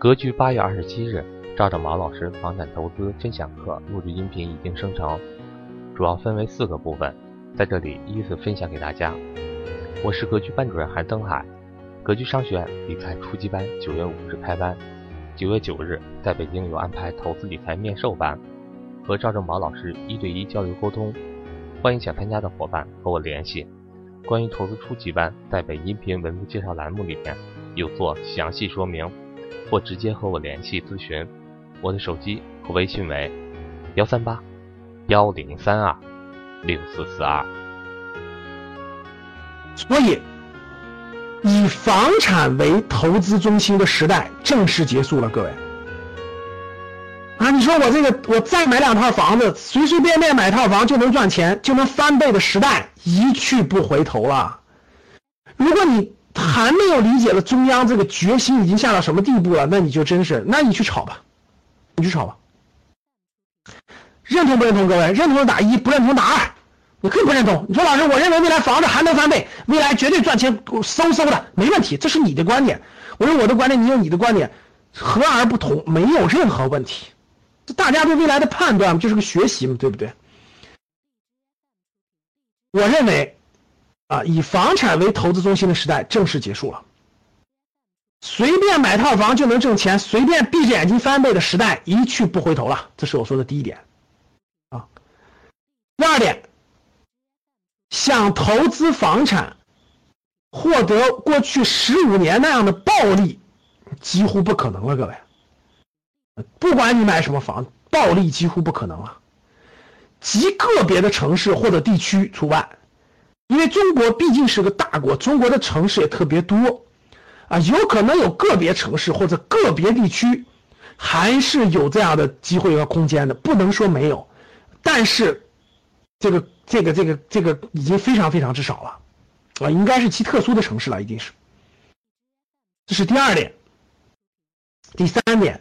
格局八月二十七日，赵正毛老师房产投资分享课录制音频已经生成，主要分为四个部分，在这里依次分享给大家。我是格局班主任韩登海，格局商学院理财初级班九月五日开班，九月九日在北京有安排投资理财面授班，和赵正毛老师一对一交流沟通，欢迎想参加的伙伴和我联系。关于投资初级班，在本音频文字介绍栏目里面有做详细说明，或直接和我联系咨询。我的手机和微信为幺三八幺零三二六四四二。所以，以房产为投资中心的时代正式结束了，各位。啊，你说我这个，我再买两套房子，随随便便买套房就能赚钱，就能翻倍的时代一去不回头了。如果你还没有理解了中央这个决心已经下到什么地步了，那你就真是，那你去炒吧，你去炒吧。认同不认同？各位，认同的打一，不认同打二。你可以不认同，你说老师，我认为未来房子还能翻倍，未来绝对赚钱，嗖嗖的，没问题，这是你的观点。我说我的观点，你有你的观点，和而不同，没有任何问题。大家对未来的判断就是个学习嘛，对不对？我认为，啊，以房产为投资中心的时代正式结束了。随便买套房就能挣钱，随便闭着眼睛翻倍的时代一去不回头了。这是我说的第一点，啊。第二点，想投资房产，获得过去十五年那样的暴利，几乎不可能了，各位。不管你买什么房，暴利几乎不可能了，极个别的城市或者地区除外，因为中国毕竟是个大国，中国的城市也特别多，啊，有可能有个别城市或者个别地区，还是有这样的机会和空间的，不能说没有，但是，这个这个这个这个已经非常非常之少了，啊，应该是其特殊的城市了，一定是，这是第二点，第三点。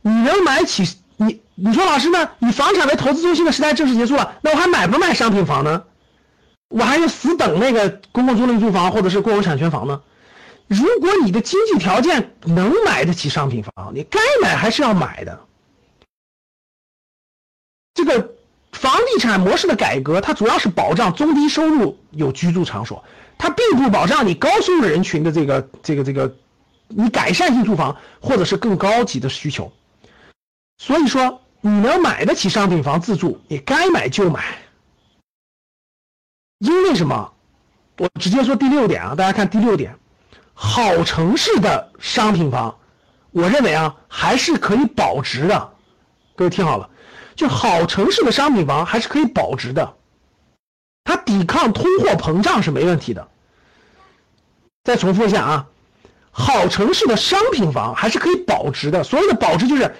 你能买起你？你说老师呢？以房产为投资中心的时代正式结束了，那我还买不买商品房呢？我还是死等那个公共租赁住房或者是共有产权房呢？如果你的经济条件能买得起商品房，你该买还是要买的。这个房地产模式的改革，它主要是保障中低收入有居住场所，它并不保障你高收入人群的这个这个这个你改善性住房或者是更高级的需求。所以说，你能买得起商品房自住，你该买就买。因为什么？我直接说第六点啊，大家看第六点，好城市的商品房，我认为啊还是可以保值的。各位听好了，就好城市的商品房还是可以保值的，它抵抗通货膨胀是没问题的。再重复一下啊，好城市的商品房还是可以保值的。所谓的保值就是。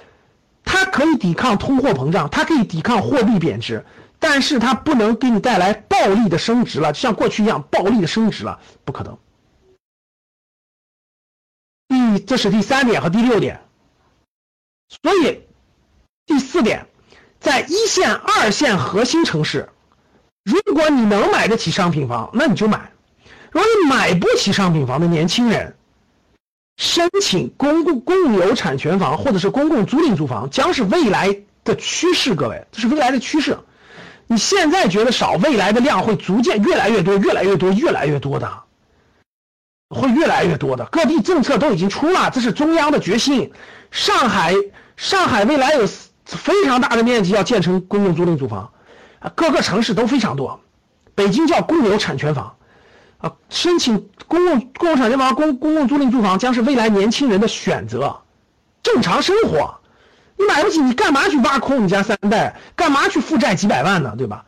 它可以抵抗通货膨胀，它可以抵抗货币贬值，但是它不能给你带来暴利的升值了，就像过去一样暴利的升值了，不可能。第，这是第三点和第六点。所以，第四点，在一线、二线核心城市，如果你能买得起商品房，那你就买；如果你买不起商品房的年轻人。申请公共共有产权房或者是公共租赁住房将是未来的趋势，各位，这是未来的趋势。你现在觉得少，未来的量会逐渐越来越多，越来越多，越来越多的，会越来越多的。各地政策都已经出了，这是中央的决心。上海，上海未来有非常大的面积要建成公共租赁住房，啊，各个城市都非常多。北京叫公有产权房。啊，申请公共公共产权房、公公共租赁住房将是未来年轻人的选择。正常生活，你买不起，你干嘛去挖空你家三代？干嘛去负债几百万呢？对吧？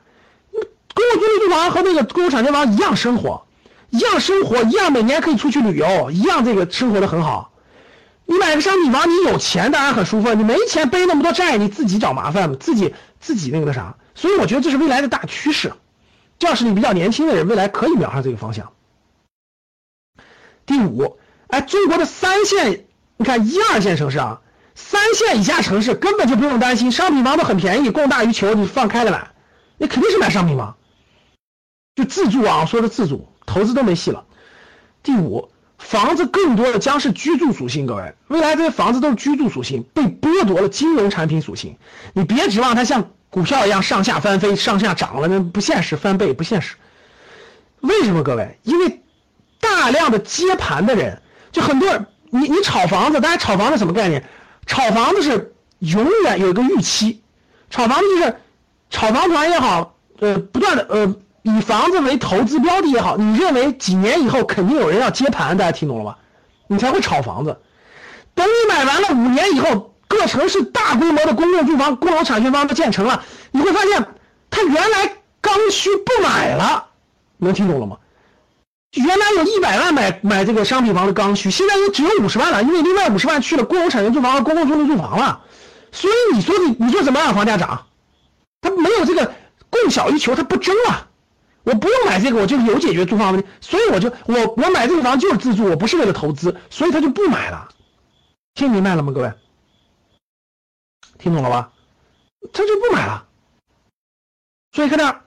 公共租赁住房和那个公有产权房一样生活，一样生活，一样每年可以出去旅游，一样这个生活的很好。你买个商品房，你有钱当然很舒服，你没钱背那么多债，你自己找麻烦，自己自己那个的啥。所以我觉得这是未来的大趋势。要是你比较年轻的人，未来可以瞄上这个方向。第五，哎，中国的三线，你看一二线城市啊，三线以下城市根本就不用担心，商品房都很便宜，供大于求，你放开了买，你肯定是买商品房，就自住啊，说的自住，投资都没戏了。第五，房子更多的将是居住属性，各位，未来这些房子都是居住属性，被剥夺了金融产品属性。你别指望它像股票一样上下翻飞、上下涨了，那不现实，翻倍不现实。为什么，各位？因为大量的接盘的人，就很多人，你你炒房子，大家炒房子什么概念？炒房子是永远有一个预期，炒房子就是炒房团也好，呃，不断的呃。以房子为投资标的也好，你认为几年以后肯定有人要接盘，大家听懂了吗？你才会炒房子。等你买完了五年以后，各城市大规模的公共住房、共有产权房都建成了，你会发现，他原来刚需不买了，能听懂了吗？原来有一百万买买这个商品房的刚需，现在也只有五十万了，因为另外五十万去了公有产权住房和公共租赁住房了。所以你说你你说怎么让房价涨？他没有这个供小于求，他不争了。我不用买这个，我就有解决住房问题，所以我就我我买这个房就是自住，我不是为了投资，所以他就不买了。听明白了吗，各位？听懂了吧？他就不买了。所以看这，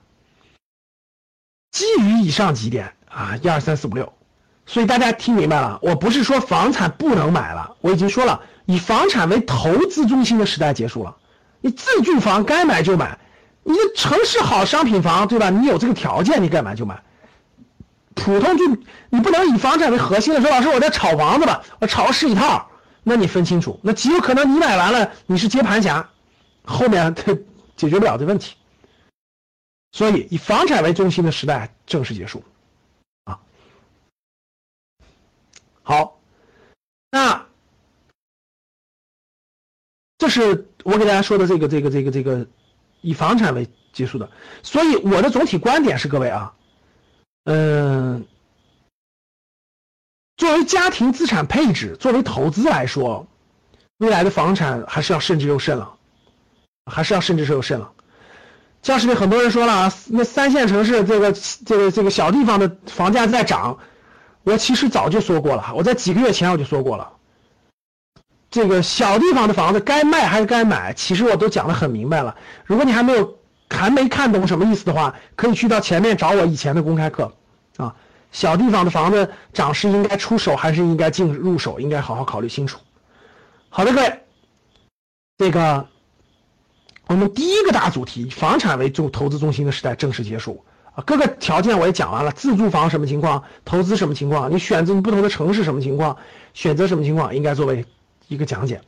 基于以上几点啊，一二三四五六，所以大家听明白了，我不是说房产不能买了，我已经说了，以房产为投资中心的时代结束了，你自住房该买就买。你城市好商品房，对吧？你有这个条件，你该买就买。普通就你不能以房产为核心的说，老师我在炒房子吧，我炒是一套，那你分清楚，那极有可能你买完了你是接盘侠，后面 他解决不了这问题。所以以房产为中心的时代正式结束，啊，好，那这是我给大家说的这个这个这个这个。以房产为结束的，所以我的总体观点是，各位啊，嗯，作为家庭资产配置，作为投资来说，未来的房产还是要慎之又慎了，还是要慎之又慎了。教室里很多人说了啊，那三线城市这个这个这个小地方的房价在涨，我其实早就说过了，我在几个月前我就说过了。这个小地方的房子该卖还是该买？其实我都讲的很明白了。如果你还没有还没看懂什么意思的话，可以去到前面找我以前的公开课啊。小地方的房子涨是应该出手还是应该进入手？应该好好考虑清楚。好的，各位，这个我们第一个大主题，房产为重投资中心的时代正式结束啊。各个条件我也讲完了，自住房什么情况，投资什么情况，你选择不同的城市什么情况，选择什么情况，应该作为。一个讲解。